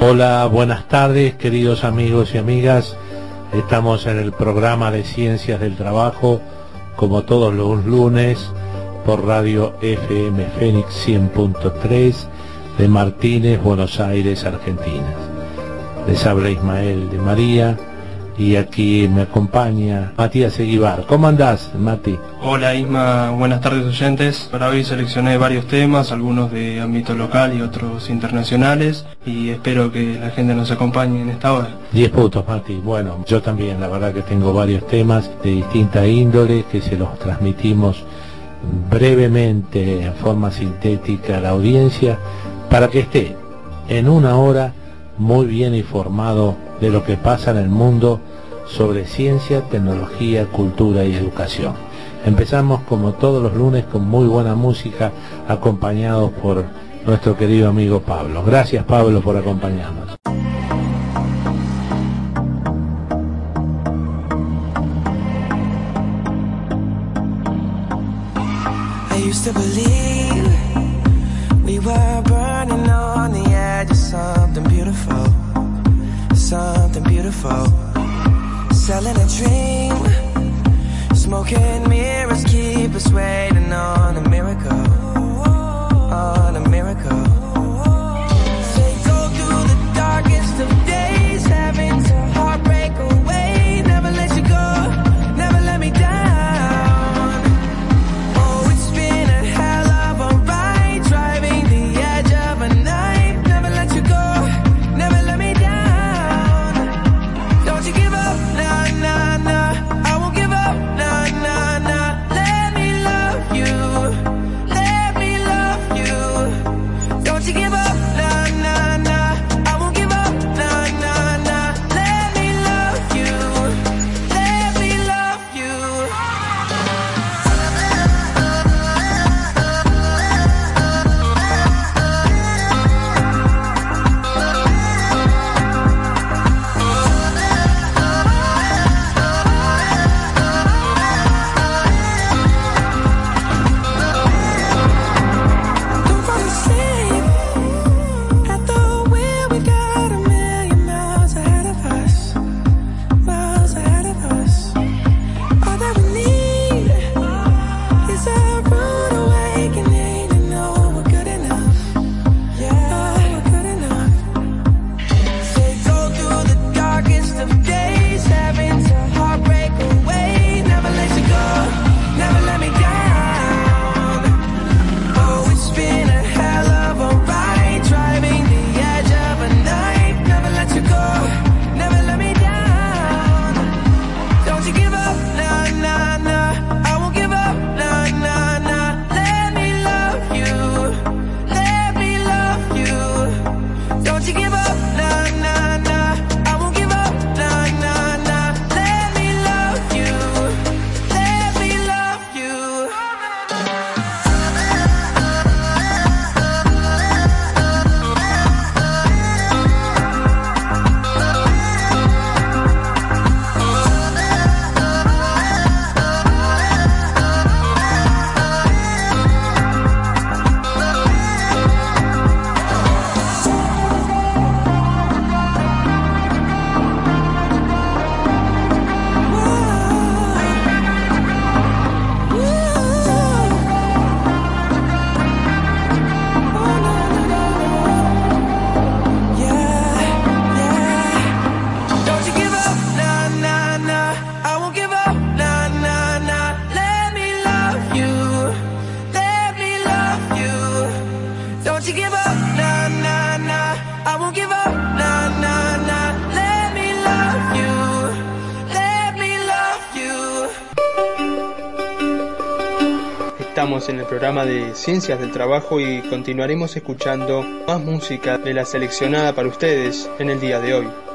Hola, buenas tardes queridos amigos y amigas. Estamos en el programa de Ciencias del Trabajo, como todos los lunes, por Radio FM Fénix 100.3 de Martínez, Buenos Aires, Argentina. Les habla Ismael de María y aquí me acompaña Matías Eguibar. ¿Cómo andás, Mati? Hola Isma, buenas tardes oyentes. Para hoy seleccioné varios temas, algunos de ámbito local y otros internacionales, y espero que la gente nos acompañe en esta hora. Diez puntos, Mati. Bueno, yo también, la verdad que tengo varios temas de distinta índole que se los transmitimos brevemente, en forma sintética a la audiencia, para que esté en una hora muy bien informado de lo que pasa en el mundo sobre ciencia, tecnología, cultura y educación. Empezamos como todos los lunes con muy buena música acompañados por nuestro querido amigo Pablo. Gracias Pablo por acompañarnos. Something beautiful, something beautiful. Selling a dream, smoking mirrors keep us waiting on a miracle, on a miracle. Programa de Ciencias del Trabajo y continuaremos escuchando más música de la seleccionada para ustedes en el día de hoy.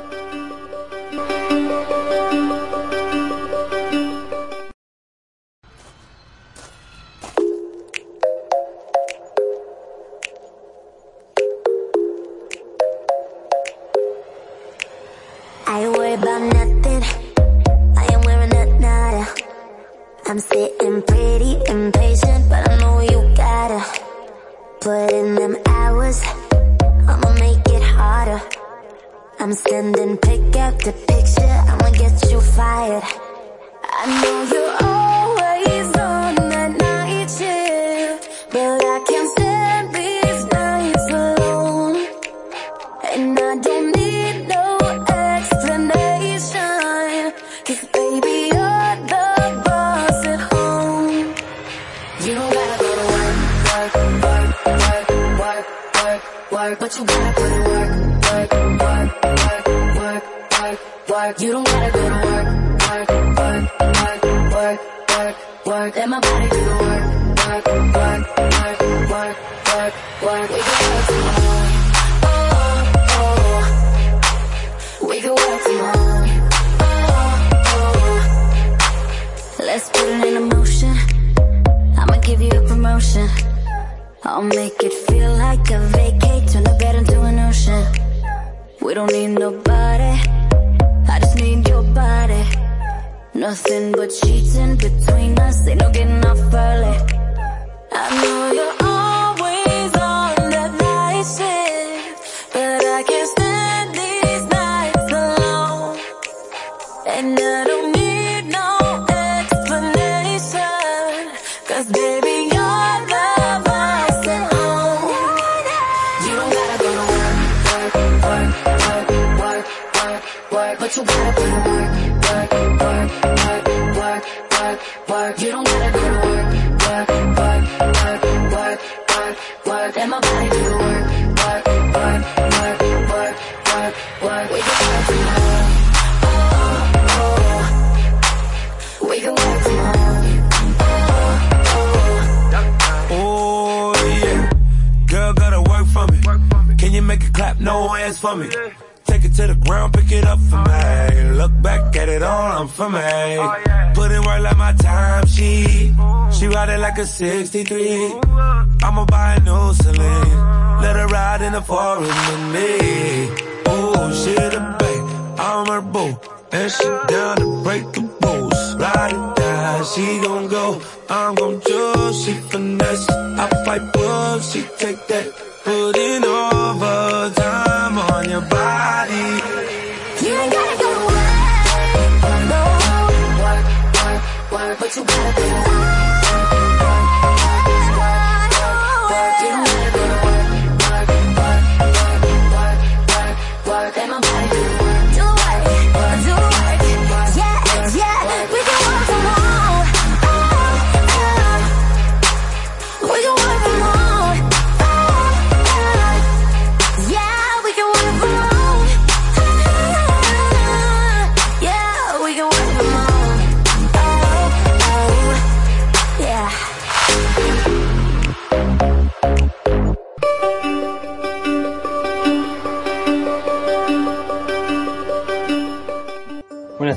but you gotta put work, work, work, work, work, work, work. You don't gotta work, work, work, work, work, work, work. And my body do the work, work, work, work, work, work, work. We can work oh, oh, oh. We can work. Oh, oh, oh. oh yeah. Girl, gotta work for me. Can you make it clap? No hands for me. it on, I'm for me. Oh, yeah. Put in work like my time, she. She ride it like a 63. I'ma buy a new Celine. Let her ride in the forest with me. Oh, she the babe, I'm her boo. And she down to break the rules. Ride it down, she gon' go. I'm gon' choose, she finesse. I fight bluff, she take that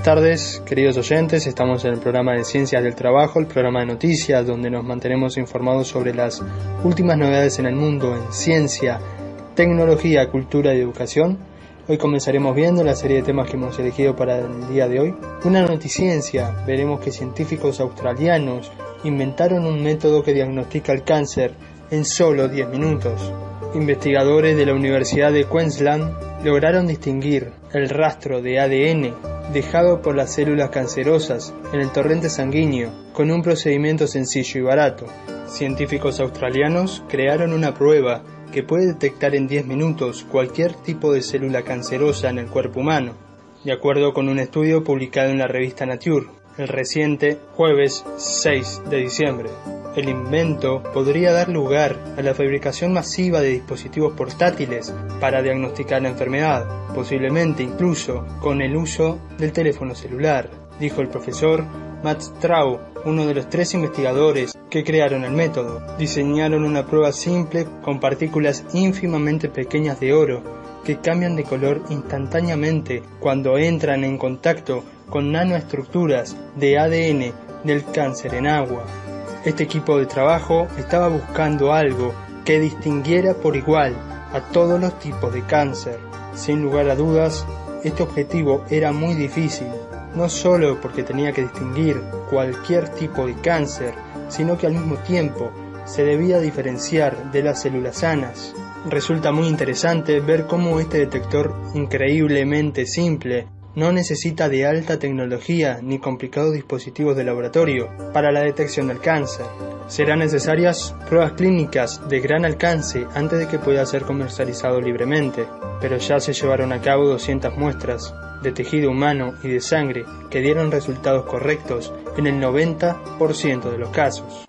tardes, queridos oyentes. Estamos en el programa de Ciencias del Trabajo, el programa de noticias, donde nos mantenemos informados sobre las últimas novedades en el mundo en ciencia, tecnología, cultura y educación. Hoy comenzaremos viendo la serie de temas que hemos elegido para el día de hoy. Una noticiencia, veremos que científicos australianos inventaron un método que diagnostica el cáncer en solo 10 minutos. Investigadores de la Universidad de Queensland lograron distinguir el rastro de ADN dejado por las células cancerosas en el torrente sanguíneo con un procedimiento sencillo y barato. Científicos australianos crearon una prueba que puede detectar en 10 minutos cualquier tipo de célula cancerosa en el cuerpo humano, de acuerdo con un estudio publicado en la revista Nature, el reciente jueves 6 de diciembre. El invento podría dar lugar a la fabricación masiva de dispositivos portátiles para diagnosticar la enfermedad, posiblemente incluso con el uso del teléfono celular, dijo el profesor Matt Strau, uno de los tres investigadores que crearon el método. Diseñaron una prueba simple con partículas ínfimamente pequeñas de oro que cambian de color instantáneamente cuando entran en contacto con nanoestructuras de ADN del cáncer en agua. Este equipo de trabajo estaba buscando algo que distinguiera por igual a todos los tipos de cáncer. Sin lugar a dudas, este objetivo era muy difícil, no solo porque tenía que distinguir cualquier tipo de cáncer, sino que al mismo tiempo se debía diferenciar de las células sanas. Resulta muy interesante ver cómo este detector increíblemente simple no necesita de alta tecnología ni complicados dispositivos de laboratorio para la detección del cáncer. Serán necesarias pruebas clínicas de gran alcance antes de que pueda ser comercializado libremente, pero ya se llevaron a cabo 200 muestras de tejido humano y de sangre que dieron resultados correctos en el 90% de los casos.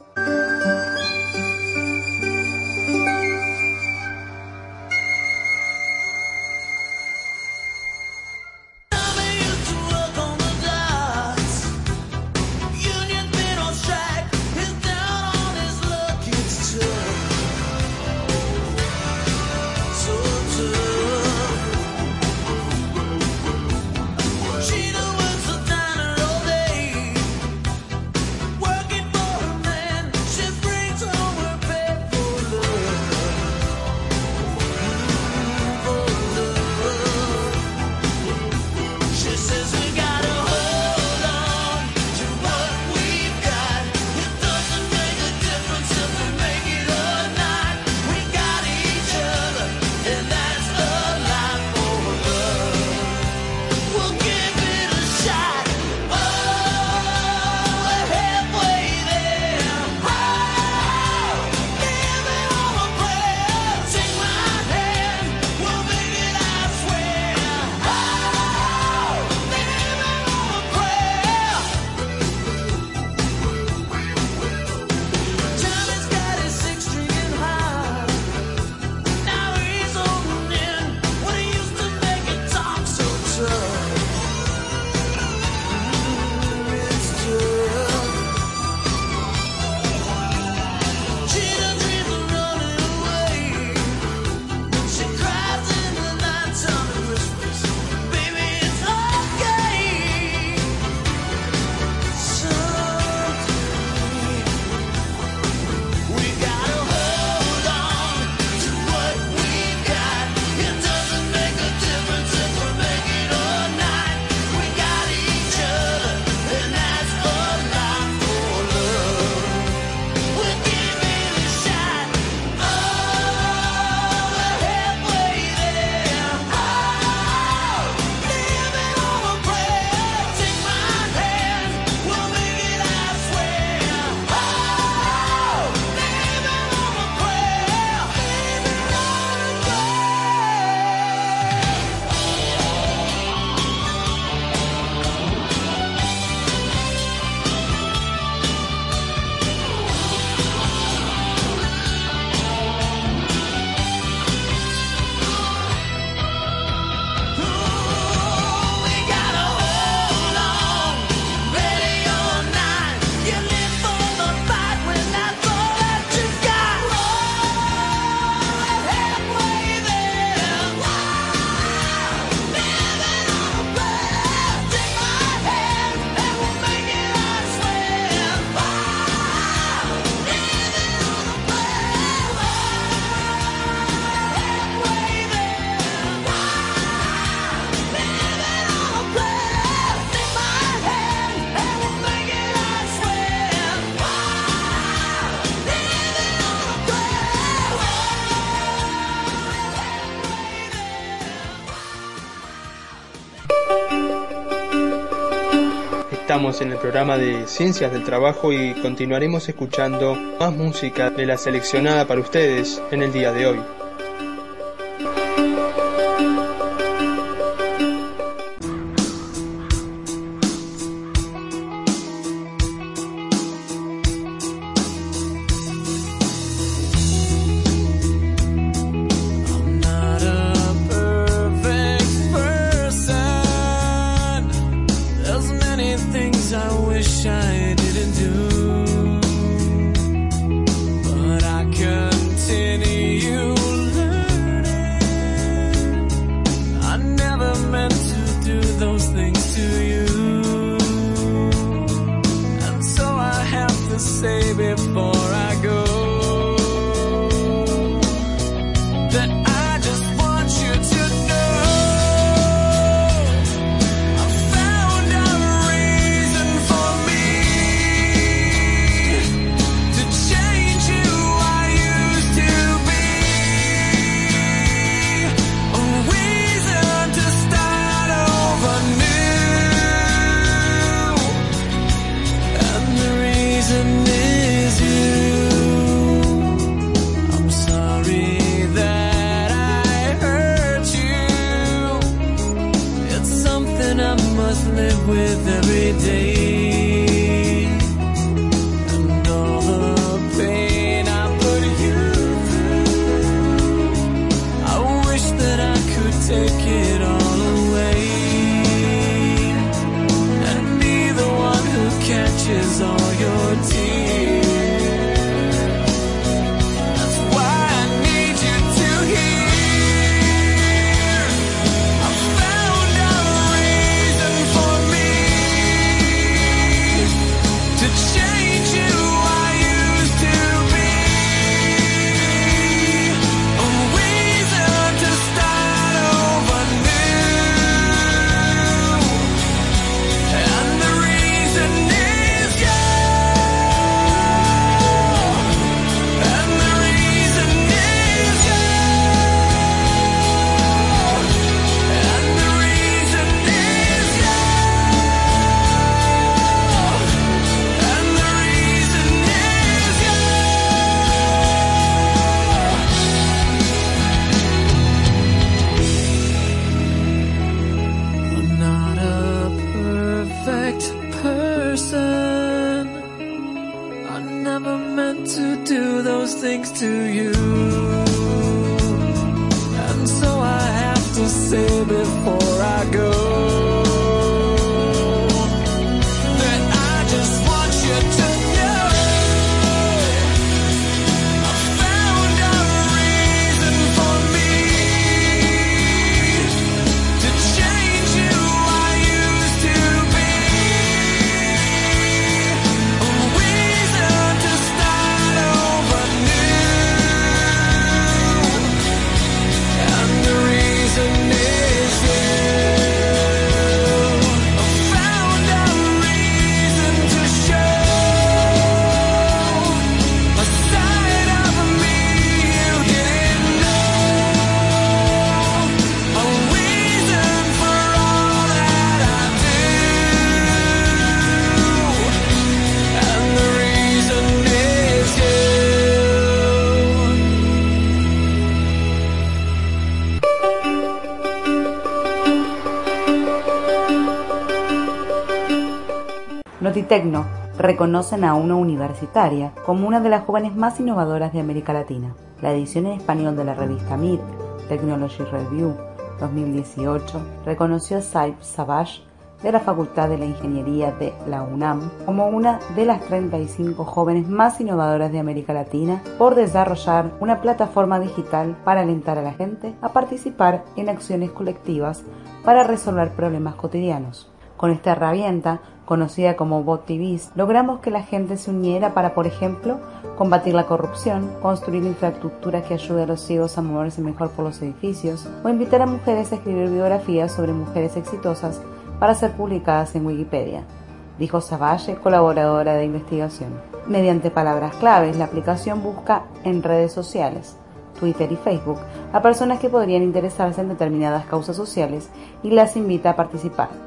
Estamos en el programa de Ciencias del Trabajo y continuaremos escuchando más música de la seleccionada para ustedes en el día de hoy. Notitecno reconocen a una universitaria como una de las jóvenes más innovadoras de América Latina. La edición en español de la revista MIT, Technology Review 2018, reconoció a Saib Savage de la Facultad de la Ingeniería de la UNAM como una de las 35 jóvenes más innovadoras de América Latina por desarrollar una plataforma digital para alentar a la gente a participar en acciones colectivas para resolver problemas cotidianos. Con esta herramienta, conocida como BotTVs, logramos que la gente se uniera para, por ejemplo, combatir la corrupción, construir infraestructura que ayude a los ciegos a moverse mejor por los edificios, o invitar a mujeres a escribir biografías sobre mujeres exitosas para ser publicadas en Wikipedia, dijo Savage, colaboradora de investigación. Mediante palabras claves, la aplicación busca en redes sociales, Twitter y Facebook, a personas que podrían interesarse en determinadas causas sociales y las invita a participar.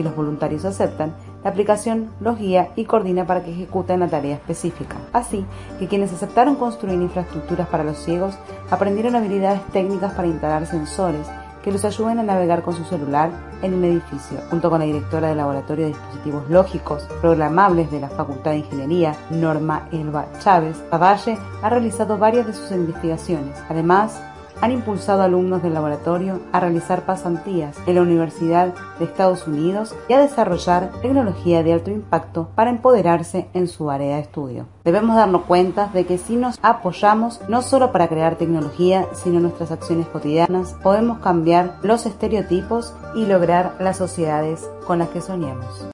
Si los voluntarios aceptan, la aplicación los guía y coordina para que ejecuten la tarea específica. Así que quienes aceptaron construir infraestructuras para los ciegos aprendieron habilidades técnicas para instalar sensores que los ayuden a navegar con su celular en un edificio. Junto con la directora del Laboratorio de Dispositivos Lógicos Programables de la Facultad de Ingeniería, Norma Elba Chávez, Valle ha realizado varias de sus investigaciones. Además, han impulsado alumnos del laboratorio a realizar pasantías en la Universidad de Estados Unidos y a desarrollar tecnología de alto impacto para empoderarse en su área de estudio. Debemos darnos cuenta de que si nos apoyamos no solo para crear tecnología, sino nuestras acciones cotidianas, podemos cambiar los estereotipos y lograr las sociedades con las que soñamos.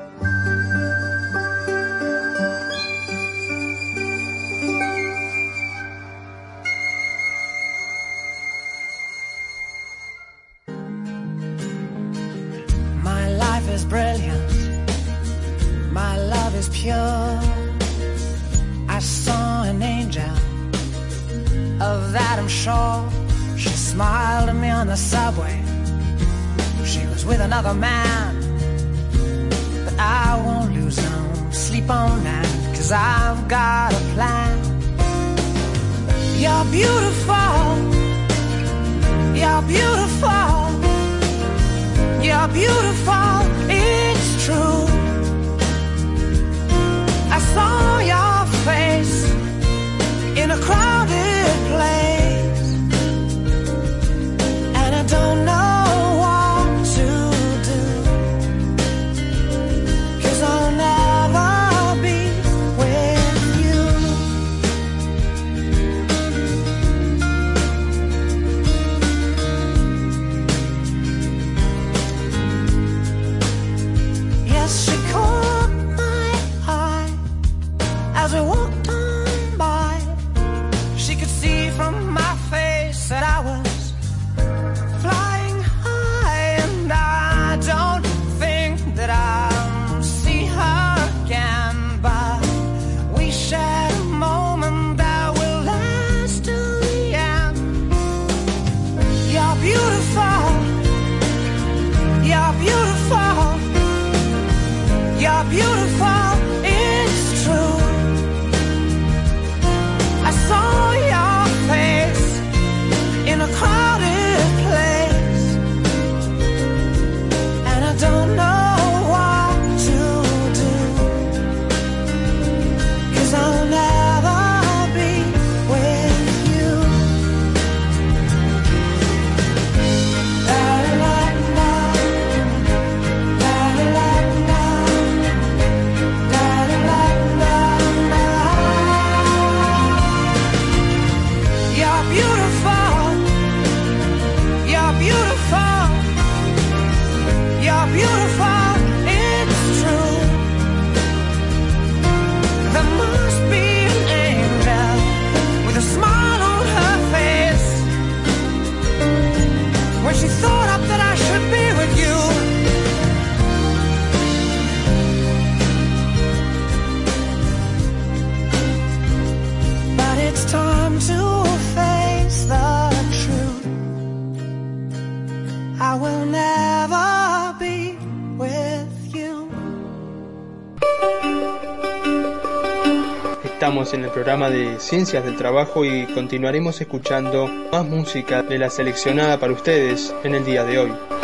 programa de Ciencias del Trabajo y continuaremos escuchando más música de la seleccionada para ustedes en el día de hoy.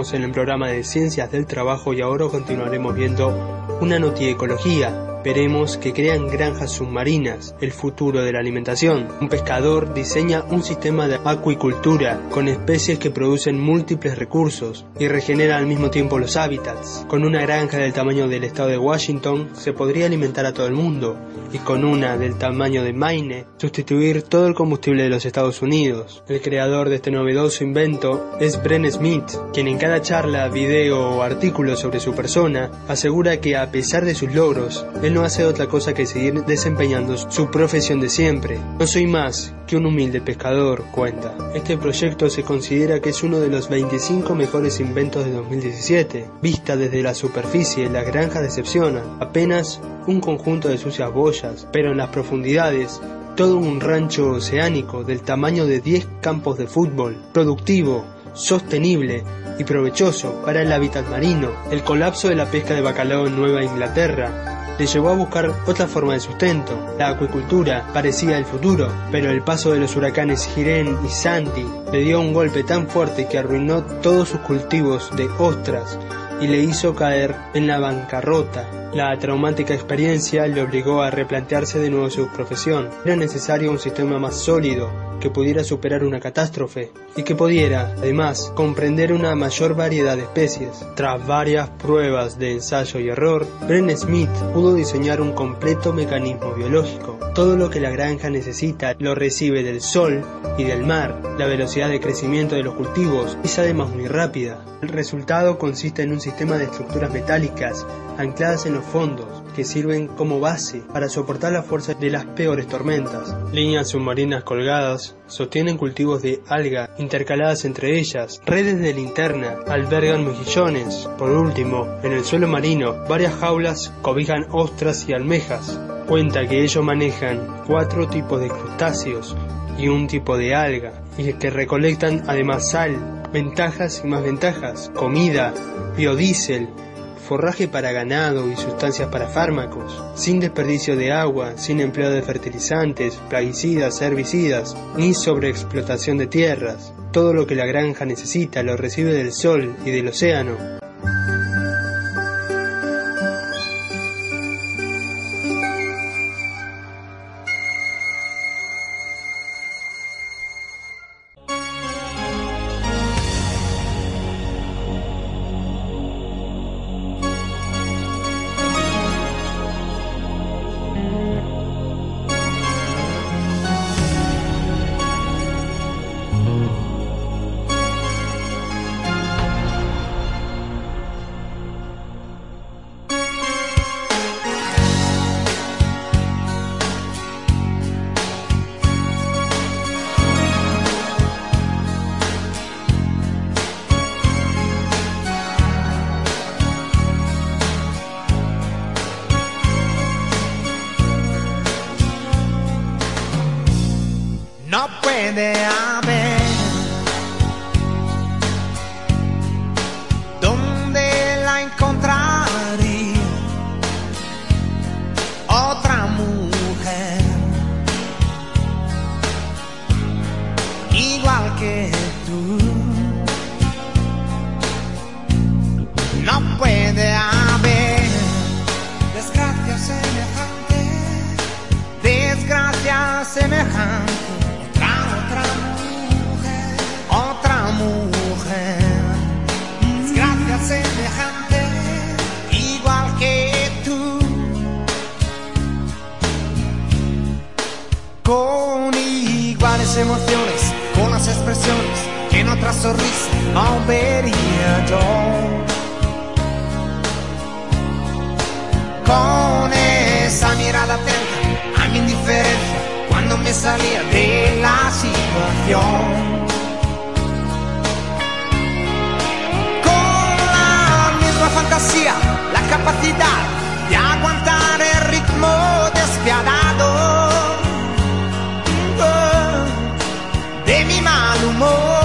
En el programa de Ciencias del Trabajo y ahora continuaremos viendo una notiecología. Veremos que crean granjas submarinas, el futuro de la alimentación. Un pescador diseña un sistema de acuicultura con especies que producen múltiples recursos y regenera al mismo tiempo los hábitats. Con una granja del tamaño del estado de Washington se podría alimentar a todo el mundo y con una del tamaño de Maine sustituir todo el combustible de los Estados Unidos. El creador de este novedoso invento es Bren Smith, quien en cada charla, video o artículo sobre su persona asegura que a pesar de sus logros, no hace otra cosa que seguir desempeñando su profesión de siempre. No soy más que un humilde pescador, cuenta. Este proyecto se considera que es uno de los 25 mejores inventos de 2017. Vista desde la superficie, las granjas decepcionan. Apenas un conjunto de sucias boyas, pero en las profundidades todo un rancho oceánico del tamaño de 10 campos de fútbol, productivo, sostenible y provechoso para el hábitat marino. El colapso de la pesca de bacalao en Nueva Inglaterra le llevó a buscar otra forma de sustento. La acuicultura parecía el futuro, pero el paso de los huracanes Jiren y Santi le dio un golpe tan fuerte que arruinó todos sus cultivos de ostras y le hizo caer en la bancarrota. La traumática experiencia le obligó a replantearse de nuevo su profesión. Era necesario un sistema más sólido que pudiera superar una catástrofe y que pudiera, además, comprender una mayor variedad de especies. Tras varias pruebas de ensayo y error, Bren Smith pudo diseñar un completo mecanismo biológico. Todo lo que la granja necesita lo recibe del sol y del mar. La velocidad de crecimiento de los cultivos es además muy rápida. El resultado consiste en un sistema de estructuras metálicas ancladas en los fondos que sirven como base para soportar la fuerza de las peores tormentas. Líneas submarinas colgadas sostienen cultivos de alga intercaladas entre ellas. Redes de linterna albergan mejillones. Por último, en el suelo marino, varias jaulas cobijan ostras y almejas. Cuenta que ellos manejan cuatro tipos de crustáceos y un tipo de alga, y que recolectan además sal, ventajas y más ventajas, comida, biodiesel, forraje para ganado y sustancias para fármacos, sin desperdicio de agua, sin empleo de fertilizantes, plaguicidas, herbicidas, ni sobreexplotación de tierras. Todo lo que la granja necesita lo recibe del sol y del océano. Expresiones que en otra sonrisa no vería yo. Con esa mirada atenta a mi indiferencia cuando me salía de la situación. Con la misma fantasía, la capacidad de aguantar el ritmo despiadado more.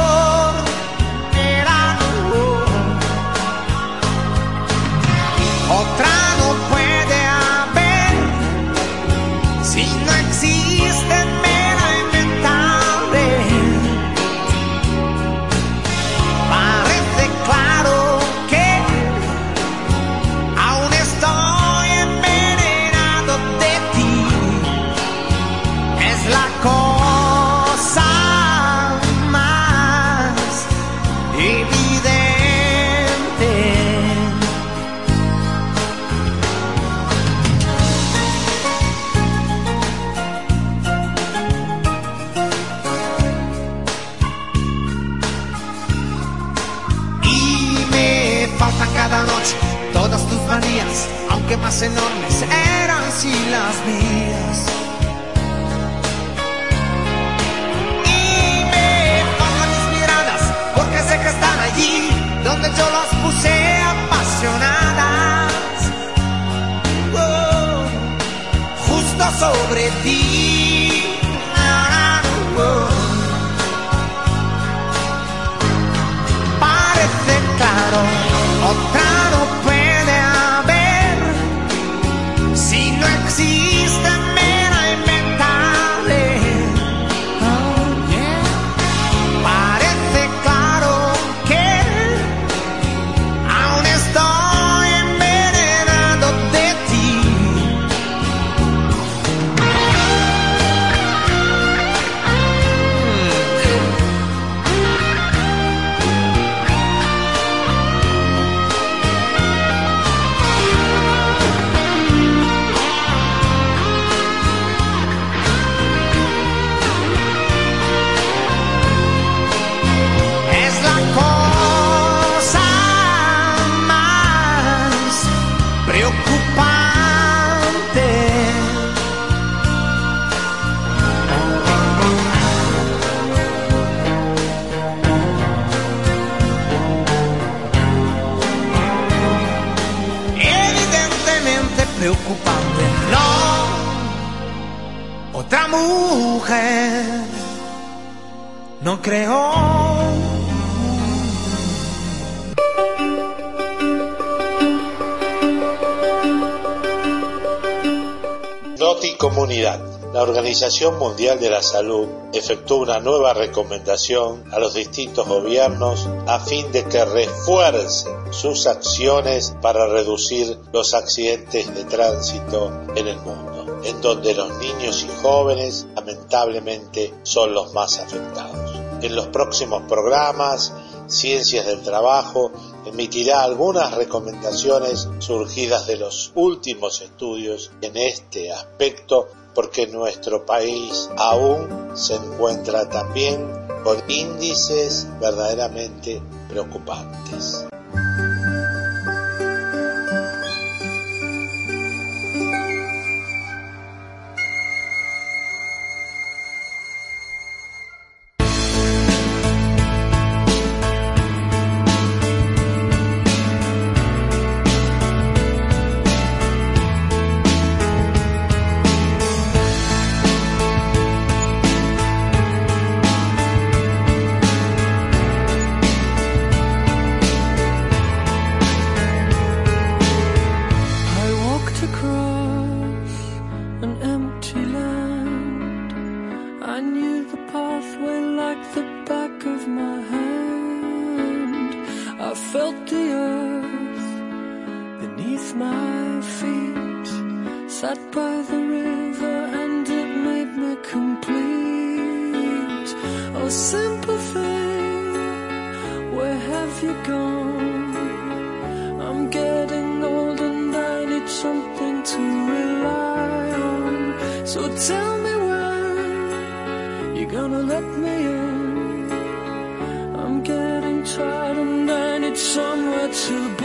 Organización Mundial de la Salud efectuó una nueva recomendación a los distintos gobiernos a fin de que refuercen sus acciones para reducir los accidentes de tránsito en el mundo, en donde los niños y jóvenes lamentablemente son los más afectados. En los próximos programas, Ciencias del Trabajo emitirá algunas recomendaciones surgidas de los últimos estudios en este aspecto porque nuestro país aún se encuentra también con índices verdaderamente preocupantes. to be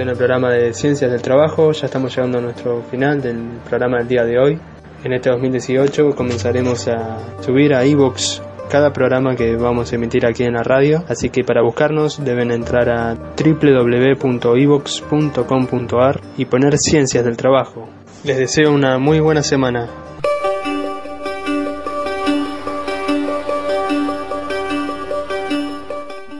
en el programa de Ciencias del Trabajo, ya estamos llegando a nuestro final del programa del día de hoy. En este 2018 comenzaremos a subir a Evox cada programa que vamos a emitir aquí en la radio, así que para buscarnos deben entrar a www.evox.com.ar y poner Ciencias del Trabajo. Les deseo una muy buena semana.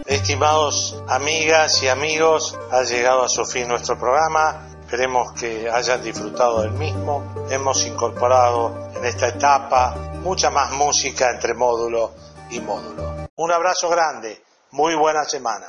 Estimados Amigas y amigos, ha llegado a su fin nuestro programa. Esperemos que hayan disfrutado del mismo. Hemos incorporado en esta etapa mucha más música entre módulo y módulo. Un abrazo grande, muy buena semana.